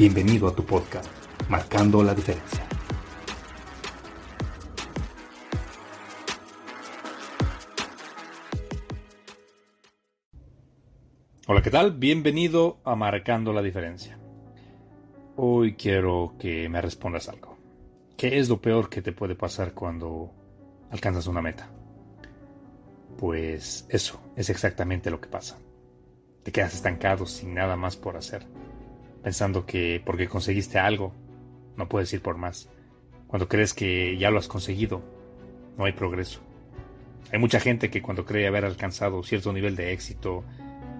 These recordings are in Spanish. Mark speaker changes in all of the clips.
Speaker 1: Bienvenido a tu podcast, Marcando la Diferencia. Hola, ¿qué tal? Bienvenido a Marcando la Diferencia. Hoy quiero que me respondas algo. ¿Qué es lo peor que te puede pasar cuando alcanzas una meta? Pues eso es exactamente lo que pasa te quedas estancado sin nada más por hacer, pensando que porque conseguiste algo, no puedes ir por más. Cuando crees que ya lo has conseguido, no hay progreso. Hay mucha gente que cuando cree haber alcanzado cierto nivel de éxito,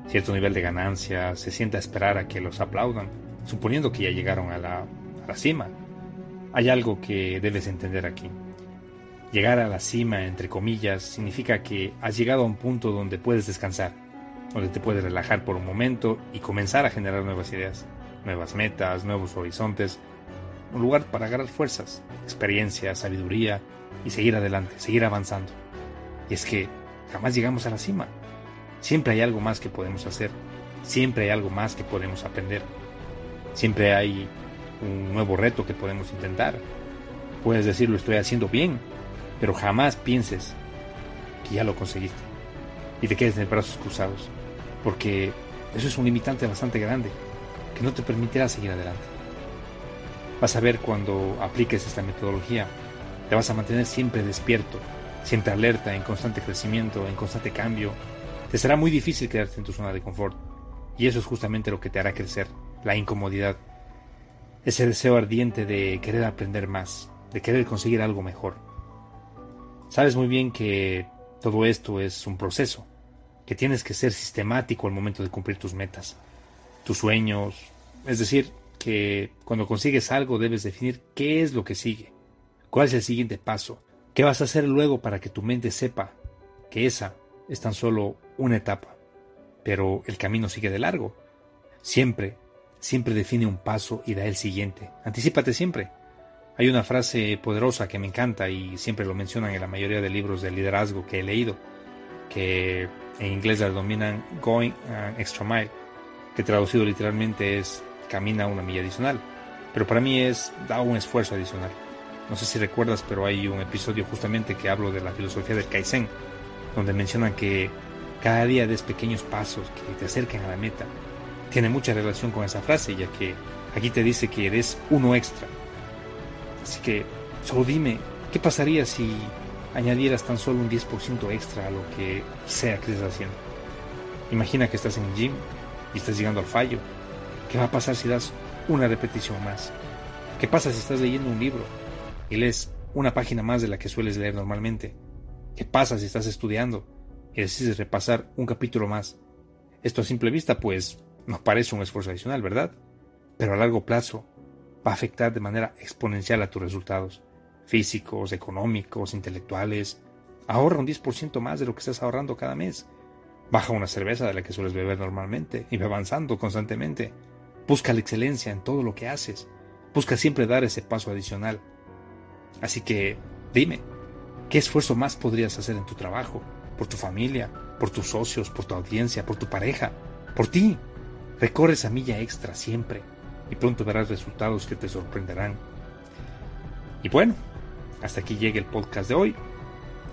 Speaker 1: cierto nivel de ganancia, se sienta a esperar a que los aplaudan, suponiendo que ya llegaron a la, a la cima. Hay algo que debes entender aquí. Llegar a la cima, entre comillas, significa que has llegado a un punto donde puedes descansar donde te puedes relajar por un momento y comenzar a generar nuevas ideas, nuevas metas, nuevos horizontes, un lugar para agarrar fuerzas, experiencia, sabiduría y seguir adelante, seguir avanzando. Y es que jamás llegamos a la cima. Siempre hay algo más que podemos hacer, siempre hay algo más que podemos aprender, siempre hay un nuevo reto que podemos intentar. Puedes decir lo estoy haciendo bien, pero jamás pienses que ya lo conseguiste y te quedes de brazos cruzados porque eso es un limitante bastante grande que no te permitirá seguir adelante. Vas a ver cuando apliques esta metodología, te vas a mantener siempre despierto, siempre alerta, en constante crecimiento, en constante cambio. Te será muy difícil quedarte en tu zona de confort y eso es justamente lo que te hará crecer, la incomodidad. Ese deseo ardiente de querer aprender más, de querer conseguir algo mejor. Sabes muy bien que todo esto es un proceso, que tienes que ser sistemático al momento de cumplir tus metas, tus sueños. Es decir, que cuando consigues algo debes definir qué es lo que sigue, cuál es el siguiente paso, qué vas a hacer luego para que tu mente sepa que esa es tan solo una etapa, pero el camino sigue de largo. Siempre, siempre define un paso y da el siguiente. Anticípate siempre. Hay una frase poderosa que me encanta y siempre lo mencionan en la mayoría de libros de liderazgo que he leído, que en inglés la denominan Going an Extra Mile, que traducido literalmente es camina una milla adicional. Pero para mí es da un esfuerzo adicional. No sé si recuerdas, pero hay un episodio justamente que hablo de la filosofía del Kaizen, donde mencionan que cada día des pequeños pasos que te acerquen a la meta. Tiene mucha relación con esa frase, ya que aquí te dice que eres uno extra. Así que solo dime, ¿qué pasaría si añadieras tan solo un 10% extra a lo que sea que estés haciendo. Imagina que estás en el gym y estás llegando al fallo. ¿Qué va a pasar si das una repetición más? ¿Qué pasa si estás leyendo un libro y lees una página más de la que sueles leer normalmente? ¿Qué pasa si estás estudiando y decides repasar un capítulo más? Esto a simple vista pues nos parece un esfuerzo adicional, ¿verdad? Pero a largo plazo va a afectar de manera exponencial a tus resultados físicos, económicos, intelectuales. Ahorra un 10% más de lo que estás ahorrando cada mes. Baja una cerveza de la que sueles beber normalmente y ve avanzando constantemente. Busca la excelencia en todo lo que haces. Busca siempre dar ese paso adicional. Así que, dime, ¿qué esfuerzo más podrías hacer en tu trabajo? ¿Por tu familia? ¿Por tus socios? ¿Por tu audiencia? ¿Por tu pareja? ¿Por ti? Recorre esa milla extra siempre y pronto verás resultados que te sorprenderán. Y bueno, hasta aquí llega el podcast de hoy.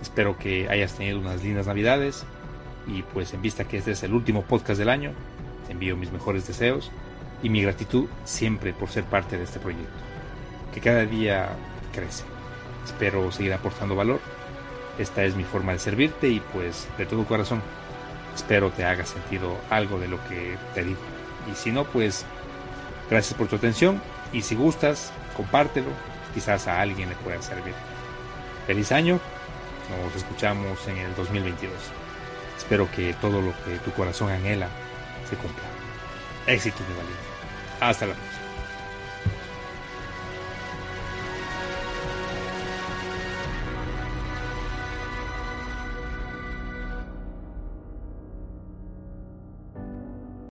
Speaker 1: Espero que hayas tenido unas lindas navidades y pues en vista que este es el último podcast del año, te envío mis mejores deseos y mi gratitud siempre por ser parte de este proyecto. que cada día crece. Espero seguir aportando valor. Esta es mi forma de servirte y pues de todo corazón espero te haga sentido algo de lo que te digo. Y si no, pues gracias por tu atención y si gustas, compártelo, quizás a alguien le pueda servir. Feliz año, nos escuchamos en el 2022. Espero que todo lo que tu corazón anhela se cumpla. Éxito, mi valiente. Hasta luego.